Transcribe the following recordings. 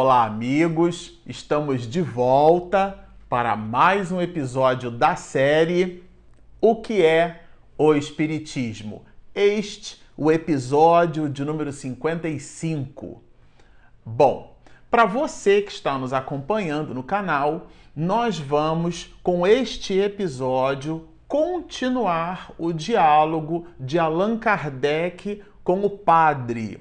olá, amigos! Estamos de volta para mais um episódio da série O que é o Espiritismo? Este, o episódio de número 55. Bom, para você que está nos acompanhando no canal, nós vamos, com este episódio, continuar o diálogo de Allan Kardec com o padre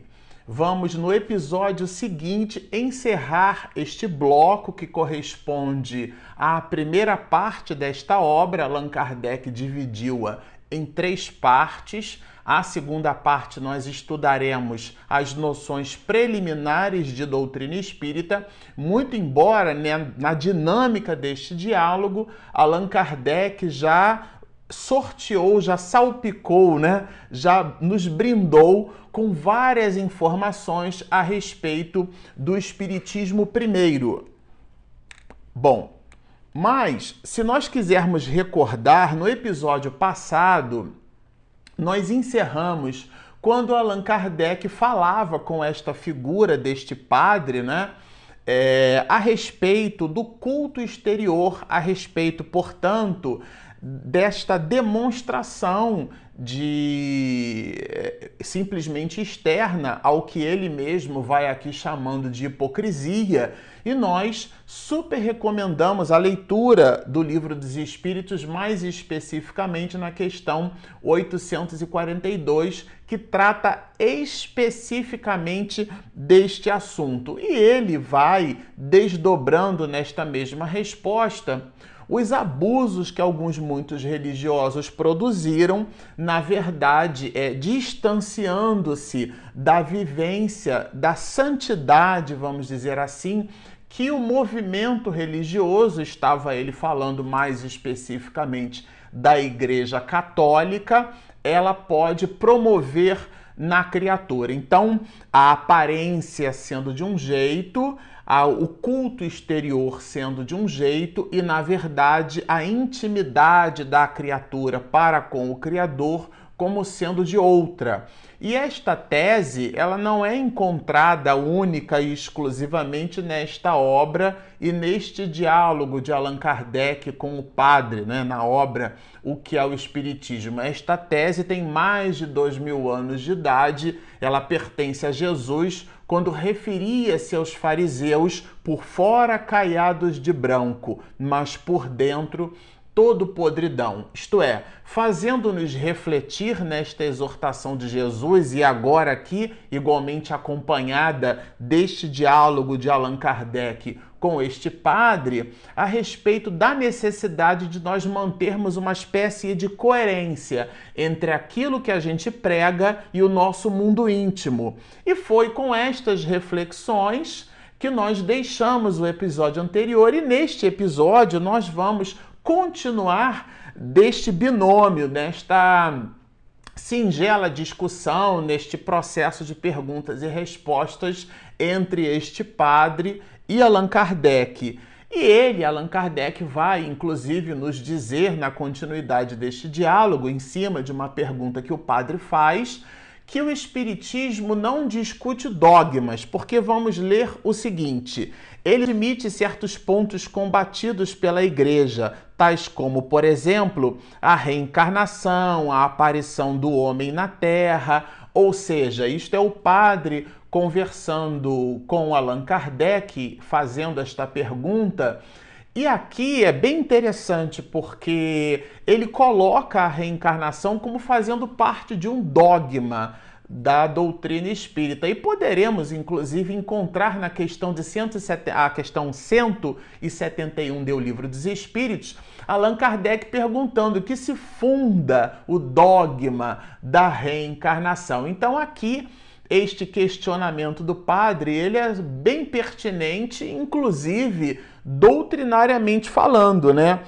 vamos no episódio seguinte encerrar este bloco que corresponde à primeira parte desta obra. Allan Kardec dividiu-a em três partes. A segunda parte nós estudaremos as noções preliminares de doutrina espírita, muito embora né, na dinâmica deste diálogo, Allan Kardec já sorteou, já salpicou, né? já nos brindou com várias informações a respeito do Espiritismo primeiro. Bom, mas se nós quisermos recordar, no episódio passado, nós encerramos quando Allan Kardec falava com esta figura deste padre, né? É, a respeito do culto exterior, a respeito, portanto, desta demonstração de eh, simplesmente externa ao que ele mesmo vai aqui chamando de hipocrisia, e nós super recomendamos a leitura do livro dos Espíritos, mais especificamente na questão 842, que trata especificamente deste assunto. E ele vai desdobrando nesta mesma resposta os abusos que alguns muitos religiosos produziram, na verdade, é distanciando-se da vivência da santidade, vamos dizer assim, que o movimento religioso estava ele falando mais especificamente da Igreja Católica, ela pode promover na criatura. Então, a aparência sendo de um jeito, o culto exterior sendo de um jeito e, na verdade, a intimidade da criatura para com o Criador como sendo de outra. E esta tese, ela não é encontrada única e exclusivamente nesta obra e neste diálogo de Allan Kardec com o padre, né, na obra O que é o Espiritismo. Esta tese tem mais de dois mil anos de idade, ela pertence a Jesus quando referia-se aos fariseus por fora caiados de branco, mas por dentro todo podridão. Isto é, fazendo-nos refletir nesta exortação de Jesus e agora aqui, igualmente acompanhada deste diálogo de Allan Kardec com este padre, a respeito da necessidade de nós mantermos uma espécie de coerência entre aquilo que a gente prega e o nosso mundo íntimo. E foi com estas reflexões que nós deixamos o episódio anterior e neste episódio nós vamos continuar deste binômio, nesta singela discussão, neste processo de perguntas e respostas entre este padre e Allan Kardec. E ele, Allan Kardec, vai inclusive nos dizer na continuidade deste diálogo, em cima de uma pergunta que o padre faz, que o Espiritismo não discute dogmas, porque vamos ler o seguinte: ele admite certos pontos combatidos pela Igreja, tais como, por exemplo, a reencarnação, a aparição do homem na Terra, ou seja, isto é o padre conversando com Allan Kardec, fazendo esta pergunta. E aqui é bem interessante porque ele coloca a reencarnação como fazendo parte de um dogma da doutrina espírita. E poderemos, inclusive, encontrar na questão de 170, a questão 171 do Livro dos Espíritos, Allan Kardec perguntando que se funda o dogma da reencarnação. Então, aqui este questionamento do padre, ele é bem pertinente, inclusive doutrinariamente falando, né?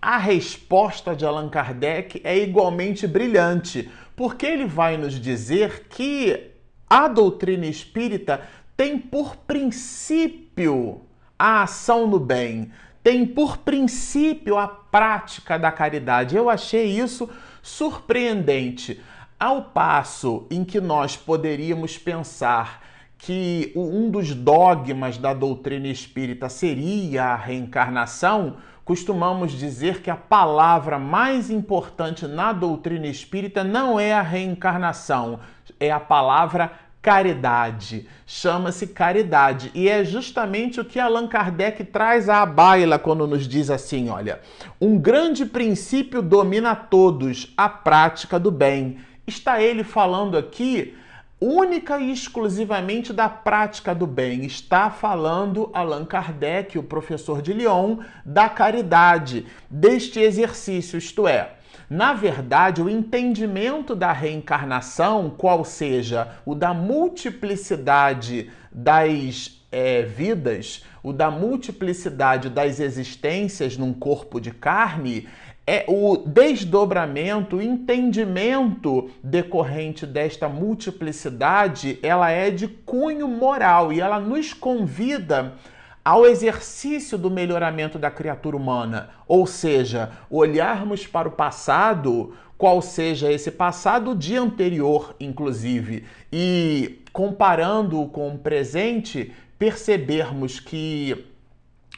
A resposta de Allan Kardec é igualmente brilhante, porque ele vai nos dizer que a doutrina espírita tem por princípio a ação no bem, tem por princípio a prática da caridade. Eu achei isso surpreendente. Ao passo em que nós poderíamos pensar que um dos dogmas da doutrina espírita seria a reencarnação, costumamos dizer que a palavra mais importante na doutrina espírita não é a reencarnação, é a palavra caridade. Chama-se caridade. E é justamente o que Allan Kardec traz à baila quando nos diz assim: olha, um grande princípio domina todos, a prática do bem. Está ele falando aqui única e exclusivamente da prática do bem. Está falando Allan Kardec, o professor de Lyon, da caridade, deste exercício, isto é, na verdade, o entendimento da reencarnação, qual seja o da multiplicidade das é, vidas, o da multiplicidade das existências num corpo de carne, é o desdobramento, o entendimento decorrente desta multiplicidade, ela é de cunho moral e ela nos convida ao exercício do melhoramento da criatura humana, ou seja, olharmos para o passado, qual seja esse passado, o dia anterior, inclusive, e comparando-o com o presente, percebermos que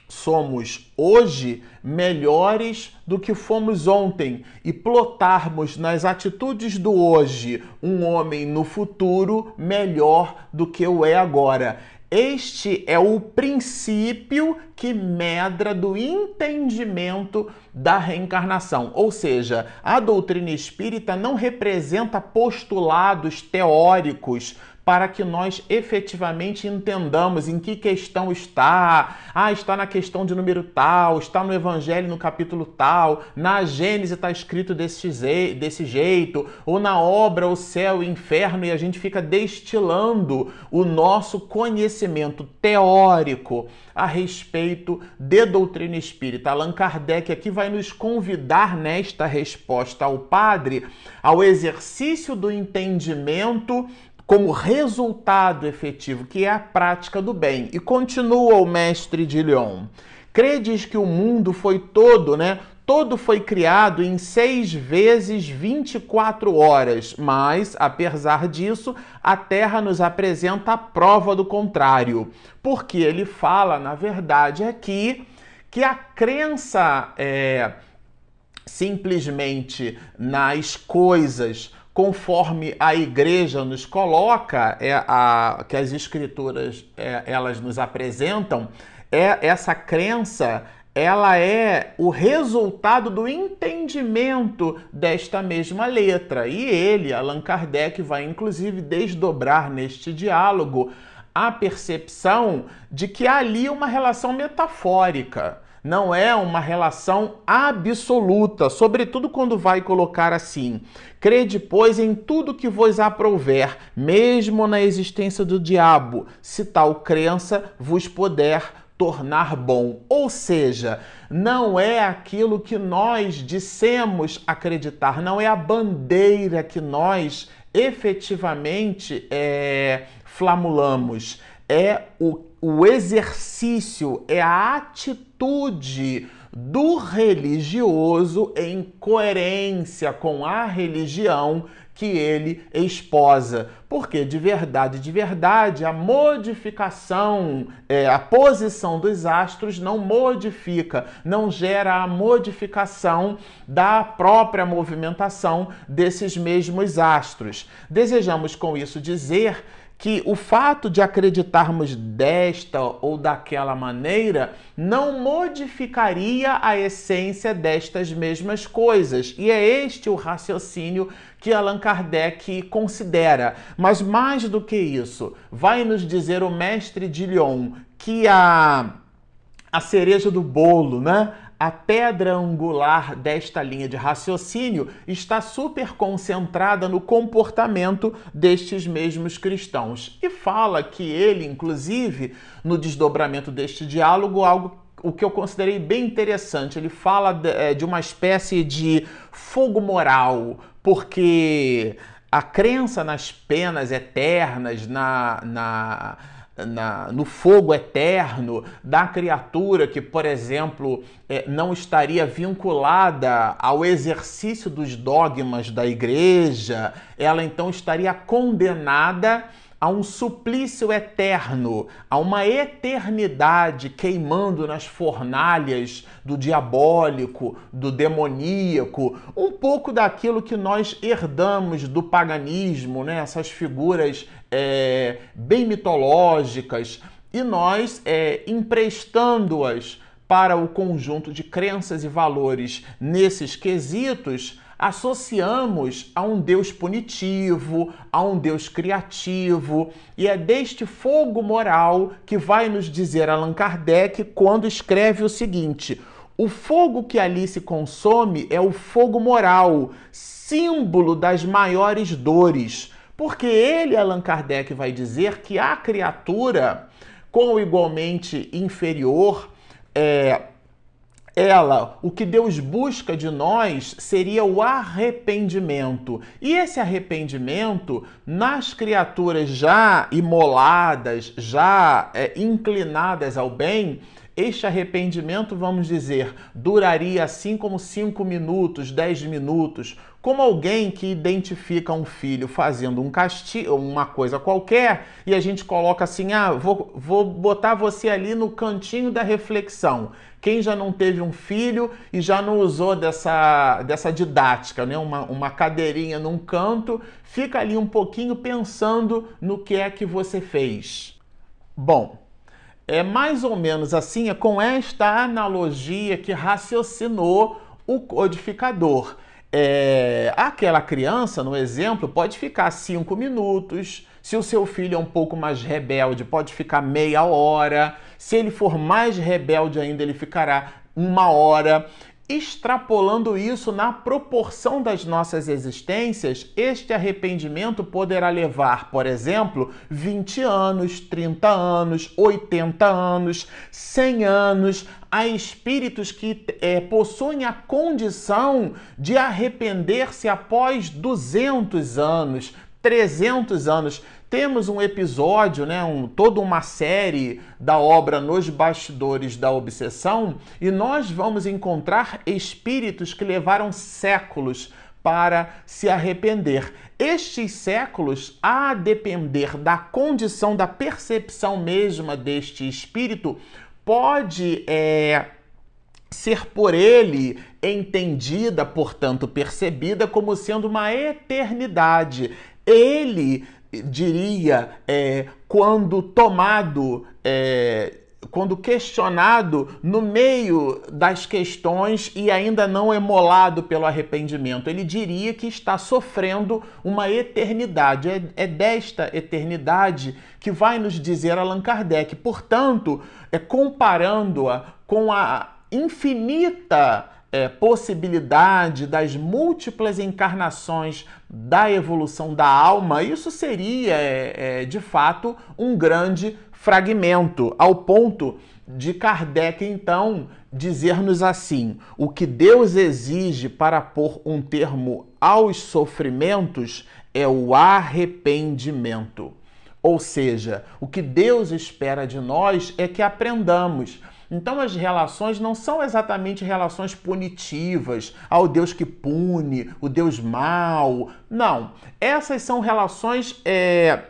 somos hoje melhores do que fomos ontem e plotarmos nas atitudes do hoje um homem no futuro melhor do que o é agora. Este é o princípio que medra do entendimento da reencarnação. Ou seja, a doutrina espírita não representa postulados teóricos para que nós efetivamente entendamos em que questão está. Ah, está na questão de número tal, está no Evangelho no capítulo tal, na Gênesis está escrito desse, desse jeito, ou na obra O Céu e o Inferno, e a gente fica destilando o nosso conhecimento teórico a respeito de doutrina espírita. Allan Kardec aqui vai nos convidar nesta resposta ao Padre ao exercício do entendimento como resultado efetivo, que é a prática do bem. E continua o mestre de Lyon. Credes que o mundo foi todo, né? Todo foi criado em seis vezes 24 horas, mas, apesar disso, a Terra nos apresenta a prova do contrário. Porque ele fala, na verdade, aqui que a crença é, simplesmente nas coisas conforme a igreja nos coloca, é a, que as escrituras é, elas nos apresentam, é essa crença ela é o resultado do entendimento desta mesma letra. E ele, Allan Kardec, vai inclusive desdobrar neste diálogo a percepção de que há ali uma relação metafórica não é uma relação absoluta, sobretudo quando vai colocar assim: crede, pois, em tudo que vos aprouver, mesmo na existência do diabo, se tal crença vos puder tornar bom. Ou seja, não é aquilo que nós dissemos acreditar, não é a bandeira que nós efetivamente é, flamulamos, é o o exercício, é a atitude do religioso em coerência com a religião que ele esposa. Porque de verdade, de verdade, a modificação, é, a posição dos astros não modifica, não gera a modificação da própria movimentação desses mesmos astros. Desejamos com isso dizer que o fato de acreditarmos desta ou daquela maneira não modificaria a essência destas mesmas coisas. E é este o raciocínio que Allan Kardec considera. Mas mais do que isso, vai nos dizer o mestre de Lyon que a a cereja do bolo, né? A pedra angular desta linha de raciocínio está super concentrada no comportamento destes mesmos cristãos. E fala que ele, inclusive, no desdobramento deste diálogo, algo o que eu considerei bem interessante. Ele fala de, é, uma espécie de fogo moral, porque a crença nas penas eternas, na, na na, no fogo eterno da criatura que, por exemplo, é, não estaria vinculada ao exercício dos dogmas da igreja, ela então estaria condenada a um suplício eterno, a uma eternidade queimando nas fornalhas do diabólico, do demoníaco, um pouco daquilo que nós herdamos do paganismo, né? essas figuras é, bem mitológicas, e nós é, emprestando-as para o conjunto de crenças e valores nesses quesitos associamos a um Deus punitivo, a um Deus criativo, e é deste fogo moral que vai nos dizer Allan Kardec quando escreve o seguinte: o fogo que ali se consome é o fogo moral, símbolo das maiores dores. Porque ele, Allan Kardec, vai dizer que a criatura, com igualmente inferior, é, ela, o que Deus busca de nós seria o arrependimento. E esse arrependimento, nas criaturas já imoladas, já é, inclinadas ao bem, este arrependimento, vamos dizer, duraria assim como cinco minutos, dez minutos, como alguém que identifica um filho fazendo um castigo, uma coisa qualquer, e a gente coloca assim: ah, vou, vou botar você ali no cantinho da reflexão. Quem já não teve um filho e já não usou dessa, dessa didática, né? uma, uma cadeirinha num canto, fica ali um pouquinho pensando no que é que você fez. Bom, é mais ou menos assim, é com esta analogia que raciocinou o codificador é, aquela criança, no exemplo, pode ficar cinco minutos. Se o seu filho é um pouco mais rebelde, pode ficar meia hora. Se ele for mais rebelde ainda, ele ficará uma hora. Extrapolando isso na proporção das nossas existências, este arrependimento poderá levar, por exemplo, 20 anos, 30 anos, 80 anos, 100 anos. Há espíritos que é, possuem a condição de arrepender-se após 200 anos, 300 anos. Temos um episódio, né, um, toda uma série da obra Nos Bastidores da Obsessão, e nós vamos encontrar espíritos que levaram séculos para se arrepender. Estes séculos, a depender da condição, da percepção mesma deste espírito, pode é, ser por ele entendida, portanto percebida, como sendo uma eternidade. Ele diria, é, quando tomado, é, quando questionado no meio das questões e ainda não emolado pelo arrependimento, ele diria que está sofrendo uma eternidade. É, é desta eternidade que vai nos dizer Allan Kardec. Portanto, é, comparando-a com a infinita é, possibilidade das múltiplas encarnações da evolução da alma, isso seria, é, é, de fato, um grande fragmento, ao ponto de Kardec, então, dizer-nos assim: o que Deus exige para pôr um termo aos sofrimentos é o arrependimento. Ou seja, o que Deus espera de nós é que aprendamos então as relações não são exatamente relações punitivas, ao Deus que pune, o Deus mau. Não. Essas são relações é,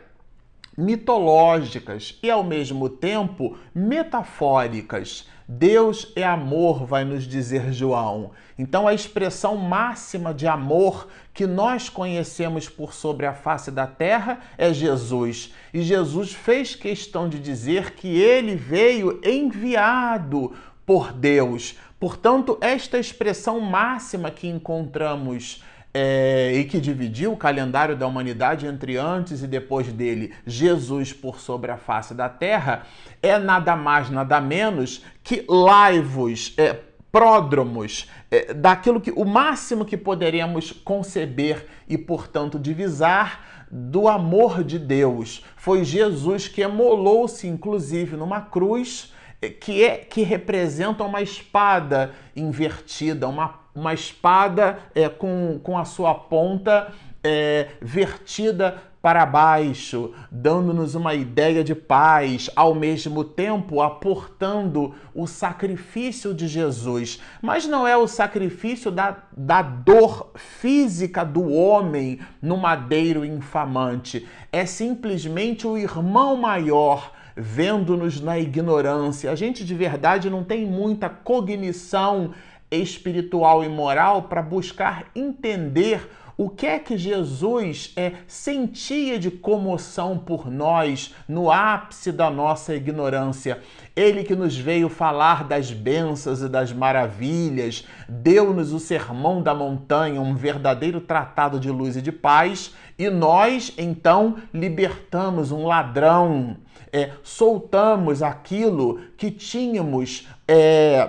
mitológicas e ao mesmo tempo metafóricas. Deus é amor, vai nos dizer João. Então, a expressão máxima de amor que nós conhecemos por sobre a face da terra é Jesus. E Jesus fez questão de dizer que ele veio enviado por Deus. Portanto, esta expressão máxima que encontramos é, e que dividiu o calendário da humanidade entre antes e depois dele, Jesus por sobre a face da terra, é nada mais, nada menos que laivos, é, pródromos, é, daquilo que o máximo que poderíamos conceber e, portanto, divisar do amor de Deus. Foi Jesus que emolou-se, inclusive, numa cruz que, é, que representa uma espada invertida, uma uma espada é, com, com a sua ponta é, vertida para baixo, dando-nos uma ideia de paz, ao mesmo tempo aportando o sacrifício de Jesus. Mas não é o sacrifício da, da dor física do homem no madeiro infamante, é simplesmente o irmão maior vendo-nos na ignorância. A gente de verdade não tem muita cognição espiritual e moral para buscar entender o que é que Jesus é, sentia de comoção por nós no ápice da nossa ignorância. Ele que nos veio falar das bênçãos e das maravilhas, deu-nos o sermão da montanha, um verdadeiro tratado de luz e de paz, e nós então libertamos um ladrão, é, soltamos aquilo que tínhamos. É,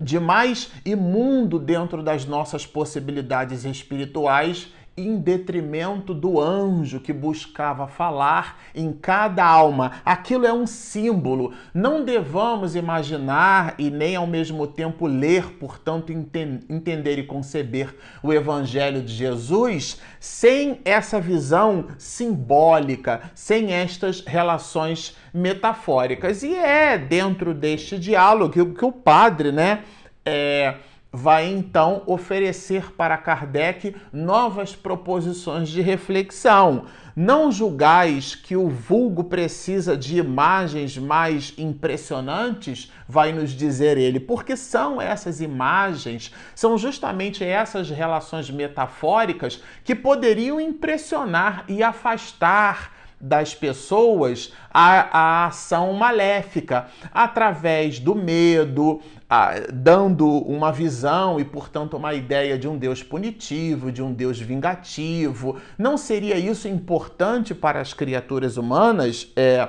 de mais imundo dentro das nossas possibilidades espirituais, em detrimento do anjo que buscava falar em cada alma. Aquilo é um símbolo. Não devamos imaginar e nem ao mesmo tempo ler, portanto, entender e conceber o Evangelho de Jesus sem essa visão simbólica, sem estas relações metafóricas. E é dentro deste diálogo que, o padre, né? É, vai então oferecer para Kardec novas proposições de reflexão. Não julgais que o vulgo precisa de imagens mais impressionantes, vai nos dizer ele, porque são essas imagens, são justamente essas relações metafóricas que poderiam impressionar e afastar das pessoas a, a ação maléfica através do medo, a, dando uma visão e, portanto, uma ideia de um Deus punitivo, de um Deus vingativo. Não seria isso importante para as criaturas humanas? É,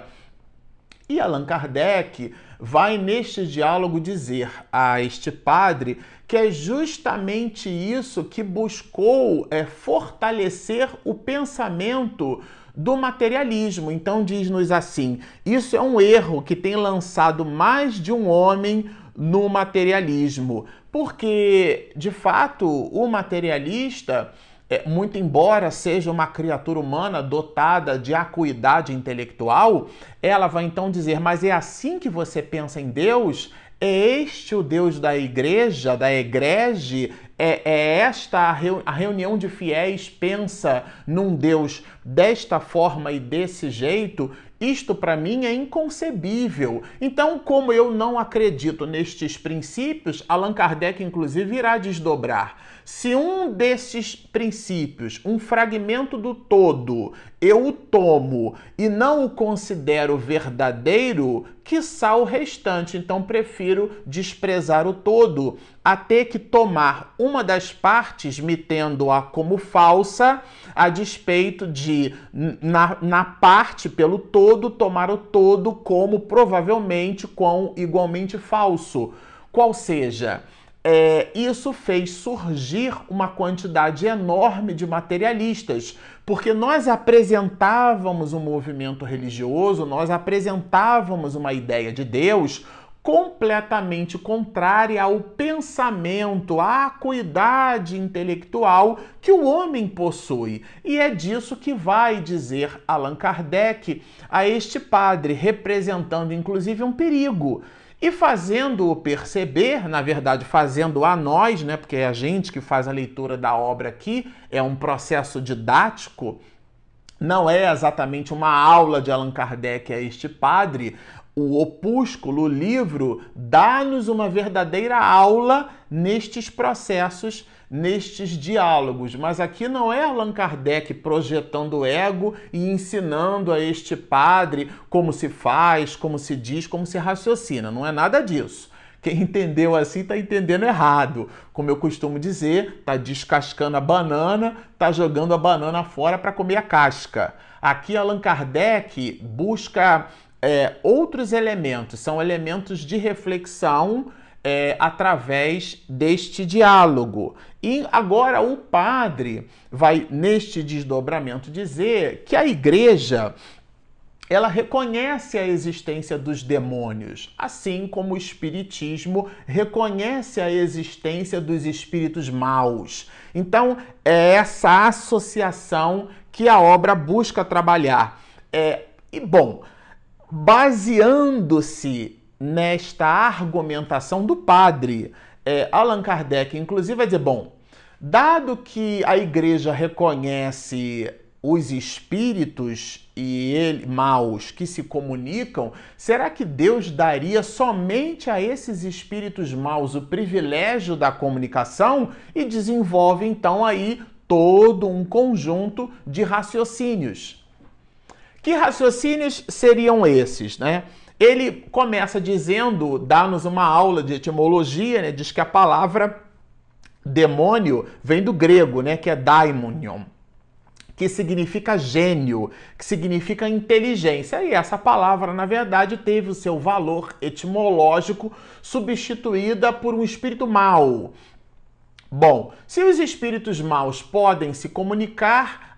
e Allan Kardec vai neste diálogo dizer a este padre que é justamente isso que buscou é, fortalecer o pensamento do materialismo. Então, diz-nos assim: isso é um erro que tem lançado mais de um homem no materialismo, porque de fato o materialista. É, muito embora seja uma criatura humana dotada de acuidade intelectual, ela vai então dizer: Mas é assim que você pensa em Deus? É este o Deus da igreja, da egrege? É, é esta a, reu, a reunião de fiéis pensa num Deus desta forma e desse jeito? Isto para mim é inconcebível. Então, como eu não acredito nestes princípios, Allan Kardec inclusive irá desdobrar. Se um desses princípios, um fragmento do todo, eu o tomo e não o considero verdadeiro, quiçá o restante. Então prefiro desprezar o todo, a ter que tomar uma das partes, me tendo-a como falsa, a despeito de, na, na parte pelo todo, tomar o todo como provavelmente com igualmente falso. Qual seja, é, isso fez surgir uma quantidade enorme de materialistas, porque nós apresentávamos um movimento religioso, nós apresentávamos uma ideia de Deus completamente contrária ao pensamento, à acuidade intelectual que o homem possui. E é disso que vai dizer Allan Kardec a este padre, representando inclusive um perigo e fazendo-o perceber, na verdade, fazendo a nós, né, porque é a gente que faz a leitura da obra aqui, é um processo didático, não é exatamente uma aula de Allan Kardec a este padre, o opúsculo, o livro, dá-nos uma verdadeira aula nestes processos nestes diálogos. Mas aqui não é Allan Kardec projetando ego e ensinando a este padre como se faz, como se diz, como se raciocina. Não é nada disso. Quem entendeu assim está entendendo errado. Como eu costumo dizer, está descascando a banana, está jogando a banana fora para comer a casca. Aqui Allan Kardec busca é, outros elementos, são elementos de reflexão é, através deste diálogo. E agora o padre vai, neste desdobramento, dizer que a igreja ela reconhece a existência dos demônios, assim como o Espiritismo reconhece a existência dos espíritos maus. Então, é essa associação que a obra busca trabalhar. É, e, bom, baseando-se nesta argumentação do padre é, Allan Kardec, inclusive, vai dizer: bom, dado que a igreja reconhece os espíritos e ele, maus que se comunicam, será que Deus daria somente a esses espíritos maus o privilégio da comunicação e desenvolve então aí todo um conjunto de raciocínios? Que raciocínios seriam esses, né? Ele começa dizendo, dá-nos uma aula de etimologia, né? Diz que a palavra demônio vem do grego, né? Que é daimonion que significa gênio, que significa inteligência. E essa palavra, na verdade, teve o seu valor etimológico substituída por um espírito mau. Bom, se os espíritos maus podem se comunicar,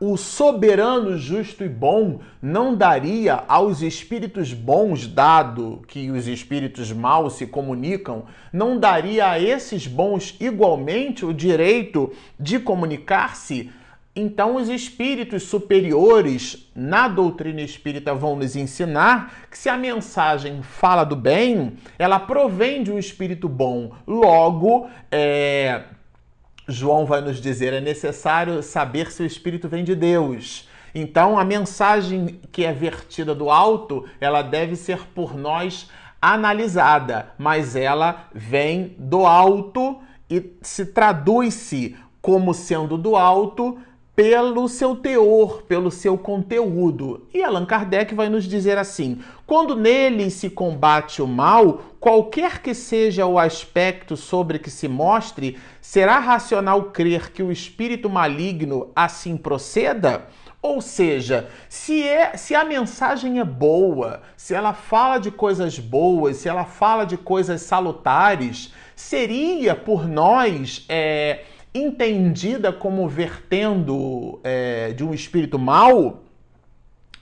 o soberano justo e bom não daria aos espíritos bons, dado que os espíritos maus se comunicam, não daria a esses bons igualmente o direito de comunicar-se então, os espíritos superiores na doutrina espírita vão nos ensinar que se a mensagem fala do bem, ela provém de um espírito bom. Logo, é, João vai nos dizer: é necessário saber se o espírito vem de Deus. Então, a mensagem que é vertida do alto, ela deve ser por nós analisada, mas ela vem do alto e se traduz-se como sendo do alto pelo seu teor, pelo seu conteúdo. E Allan Kardec vai nos dizer assim: quando nele se combate o mal, qualquer que seja o aspecto sobre que se mostre, será racional crer que o espírito maligno assim proceda? Ou seja, se, é, se a mensagem é boa, se ela fala de coisas boas, se ela fala de coisas salutares, seria por nós. É, entendida como vertendo é, de um espírito mau.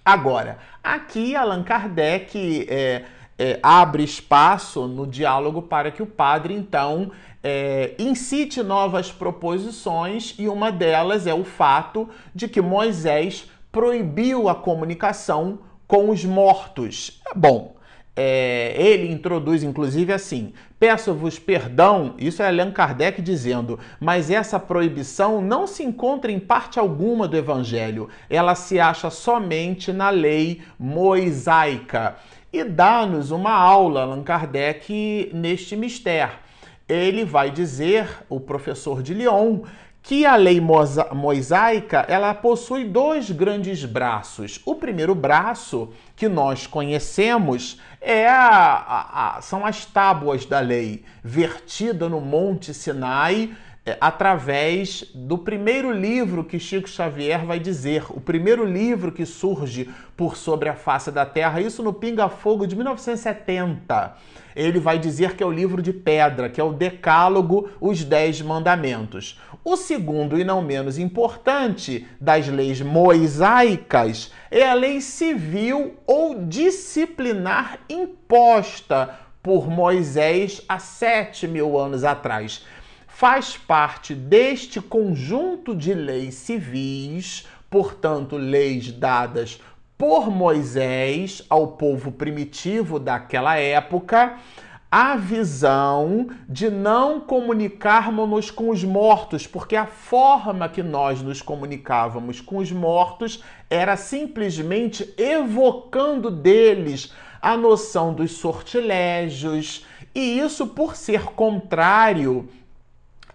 Agora, aqui Allan Kardec é, é, abre espaço no diálogo para que o padre, então, é, incite novas proposições, e uma delas é o fato de que Moisés proibiu a comunicação com os mortos. Bom, é, ele introduz inclusive assim: Peço-vos perdão, isso é Allan Kardec dizendo, mas essa proibição não se encontra em parte alguma do Evangelho, ela se acha somente na lei mosaica. E dá-nos uma aula, Allan Kardec, neste mistério. Ele vai dizer, o professor de Lyon, que a lei mosaica ela possui dois grandes braços. O primeiro braço que nós conhecemos é a, a, a, são as tábuas da lei, vertida no Monte Sinai é, através do primeiro livro que Chico Xavier vai dizer, o primeiro livro que surge por sobre a face da Terra, isso no Pinga Fogo de 1970 ele vai dizer que é o livro de pedra, que é o Decálogo, os Dez Mandamentos. O segundo e não menos importante das leis mosaicas é a lei civil ou disciplinar imposta por Moisés há sete mil anos atrás. Faz parte deste conjunto de leis civis, portanto, leis dadas por Moisés ao povo primitivo daquela época a visão de não comunicarmos com os mortos, porque a forma que nós nos comunicávamos com os mortos era simplesmente evocando deles a noção dos sortilégios, e isso por ser contrário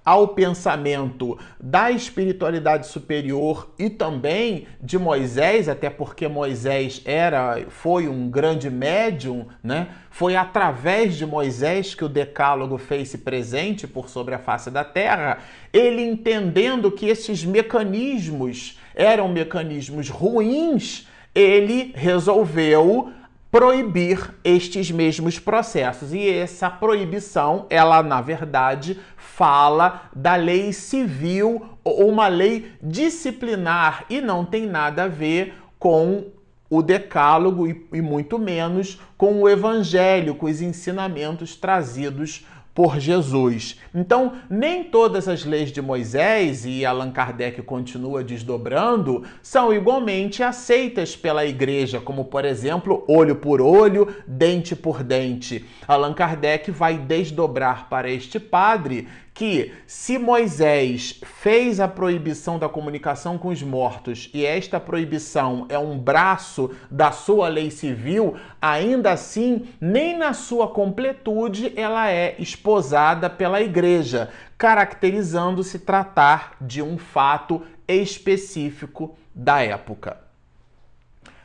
ao pensamento da espiritualidade superior e também de Moisés, até porque Moisés era foi um grande médium, né? Foi através de Moisés que o decálogo fez-se presente por sobre a face da terra. Ele entendendo que esses mecanismos eram mecanismos ruins, ele resolveu proibir estes mesmos processos. E essa proibição, ela na verdade fala da lei civil ou uma lei disciplinar e não tem nada a ver com o Decálogo e, e muito menos com o Evangelho, com os ensinamentos trazidos por Jesus. Então, nem todas as leis de Moisés, e Allan Kardec continua desdobrando, são igualmente aceitas pela igreja, como, por exemplo, olho por olho, dente por dente. Allan Kardec vai desdobrar para este padre que se Moisés fez a proibição da comunicação com os mortos e esta proibição é um braço da sua lei civil, ainda assim, nem na sua completude ela é esposada pela igreja, caracterizando-se tratar de um fato específico da época.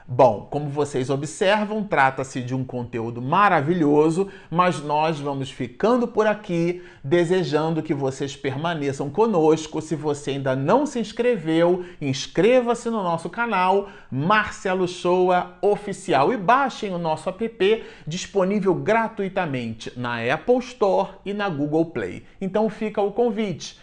Bom, como vocês observam, trata-se de um conteúdo maravilhoso, mas nós vamos ficando por aqui, desejando que vocês permaneçam conosco. Se você ainda não se inscreveu, inscreva-se no nosso canal Marcelo Shoa Oficial e baixem o nosso app disponível gratuitamente na Apple Store e na Google Play. Então fica o convite.